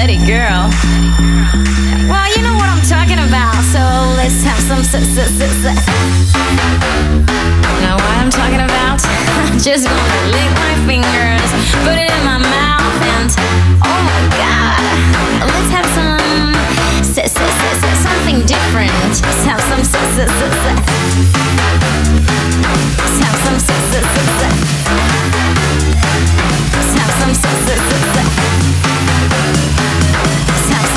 City girl. Well, you know what I'm talking about, so let's have some success. You know what I'm talking about? Just gonna lick my fingers, put it in my mouth, and oh my god, let's have some something different. Just have some success. Let's have some success. Let's have some success.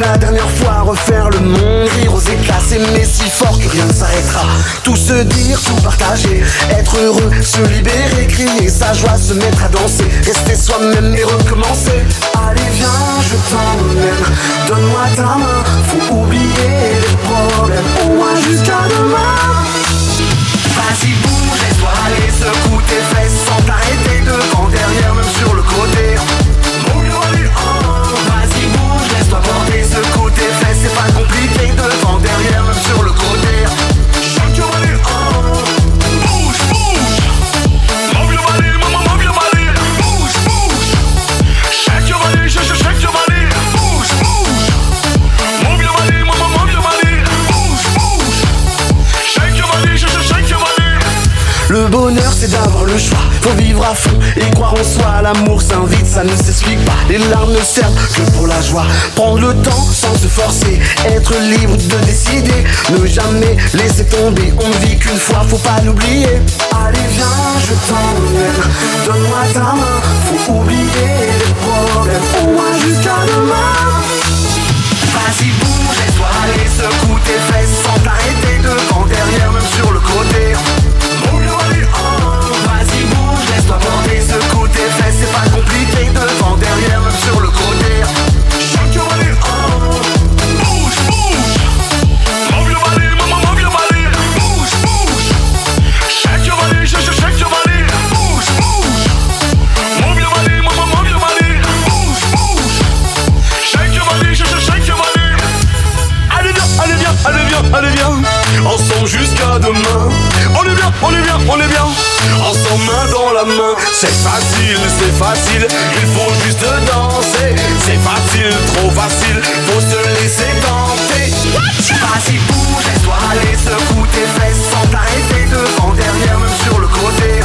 la dernière fois Refaire le monde, rire aux éclats S'aimer si fort que rien ne s'arrêtera. Tout se dire, tout partager Être heureux, se libérer Crier sa joie, se mettre à danser Rester soi-même et recommencer. Allez viens, je t'emmène Donne-moi ta main Faut oublier les problèmes Au moins jusqu'à demain. Vas-y bouge, laisse-toi aller, secoue choix, faut vivre à fond et croire en soi. L'amour s'invite, ça ne s'explique pas. Les larmes ne servent que pour la joie. Prendre le temps sans se forcer, être libre de décider. Ne jamais laisser tomber, on vit qu'une fois, faut pas l'oublier. Allez viens, je t'emmène, donne-moi ta main. Faut oublier les problèmes, au moins jusqu'à demain. Vas-y bouge, laisse-toi aller, secoue tes fesses sans t'arrêter devant, derrière, même sur le côté. On est bien, on est bien, on est bien. Ensemble main dans la main. C'est facile, c'est facile. Il faut juste danser. C'est facile, trop facile. Faut se laisser tenter. Vas-y bouge, laisse-toi aller. Secoue tes fesses sans t'arrêter Devant, derrière, même sur le côté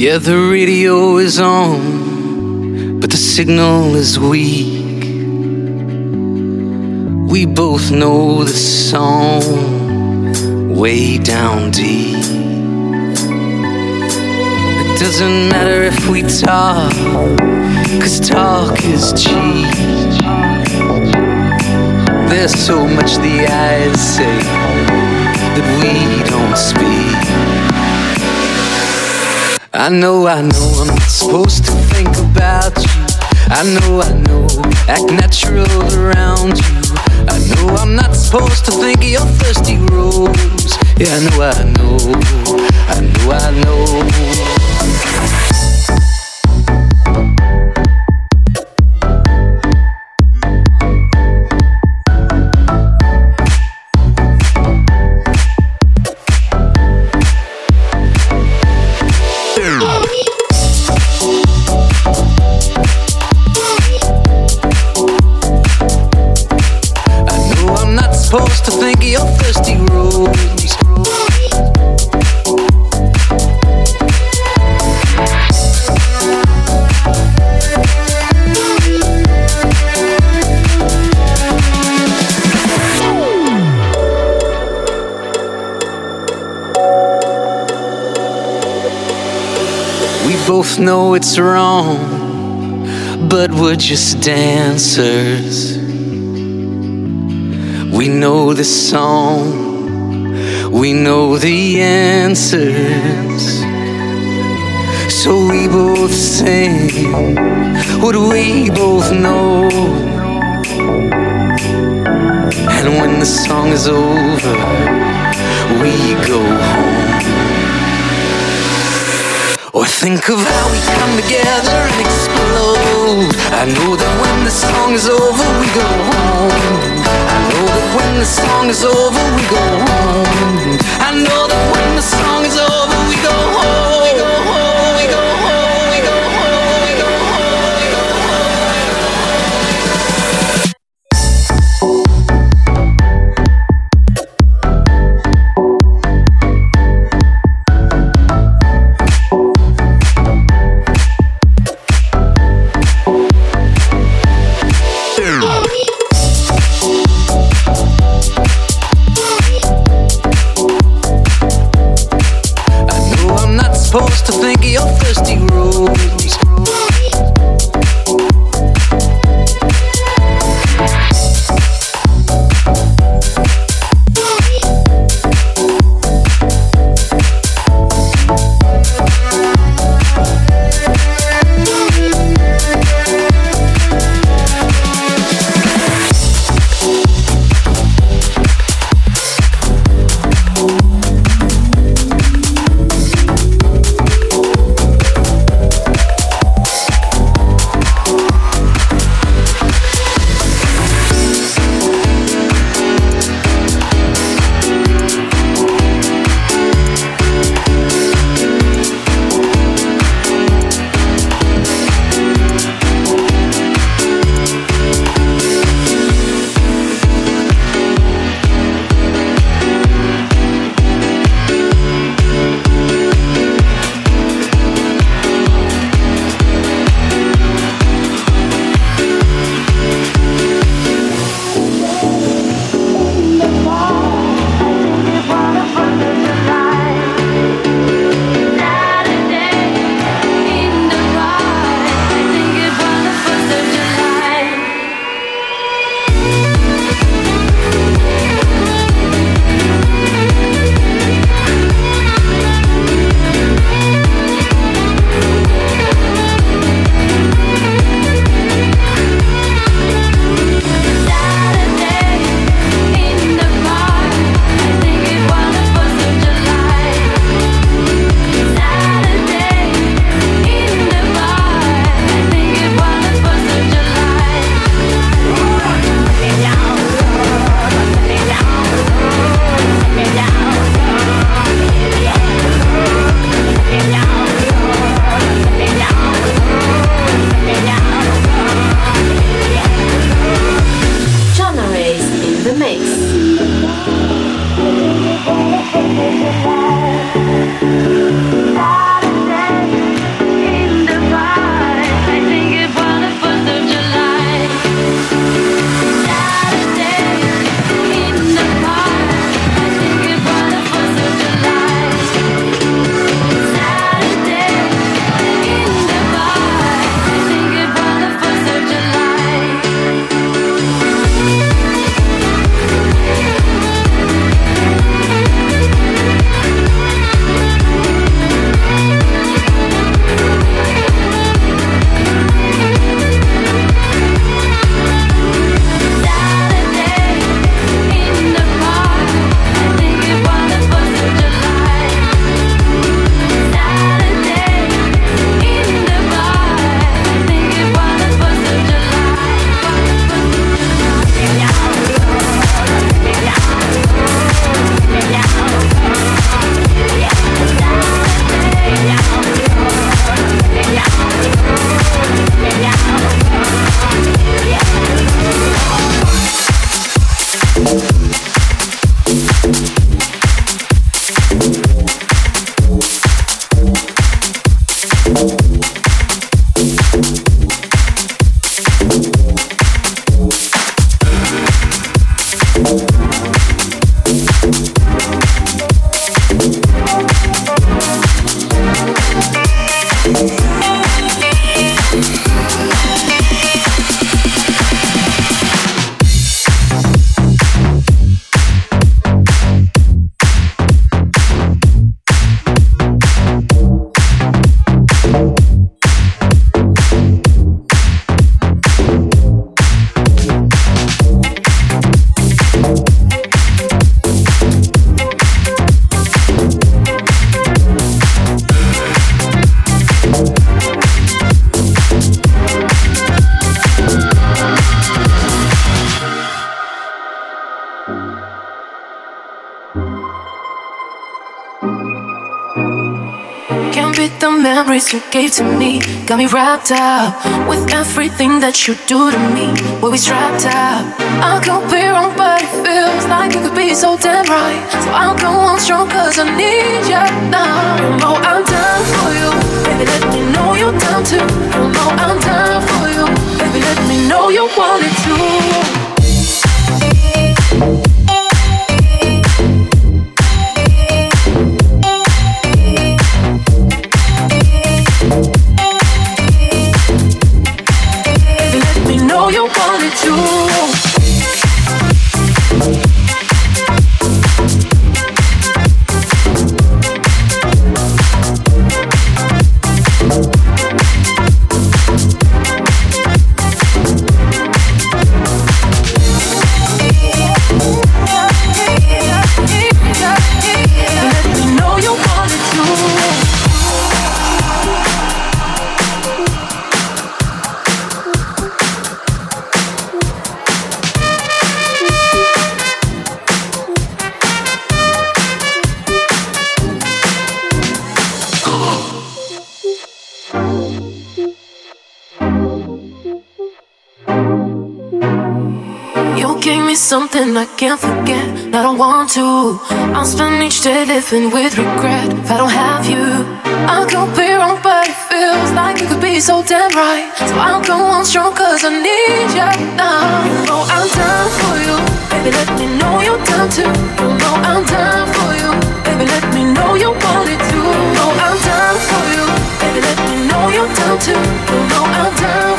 Yeah, the radio is on, but the signal is weak. We both know the song way down deep. It doesn't matter if we talk, cause talk is cheap. There's so much the eyes say that we don't speak. I know, I know I'm not supposed to think about you. I know, I know, act natural around you. I know I'm not supposed to think of your thirsty rose. Yeah, I know, I know, I know, I know. Know it's wrong, but we're just dancers. We know the song, we know the answers. So we both sing what we both know. And when the song is over, we go home. Or think of how we come together and explode. I know that when the song is over, we go home. I know that when the song is over, we go home. I know that when the song is over, we go home. Memories you gave to me got me wrapped up with everything that you do to me. We'll be strapped up. I could be wrong, but it feels like you could be so damn right. So I'll go on strong, cause I need you now. You know I'm down for you. Baby, let me know you're down too. You know I'm down for you. Baby, let me know you want it too. Something I can't forget. I don't want to. I'll spend each day living with regret if I don't have you. I could be wrong, but it feels like it could be so damn right. So I'll go on strong, cause I need you now. You know I'm down for you. Baby, let me know you're down too. You know I'm down for you. Baby, let me know you want it too. You know I'm down for you. Baby, let me know you're down too. You know I'm down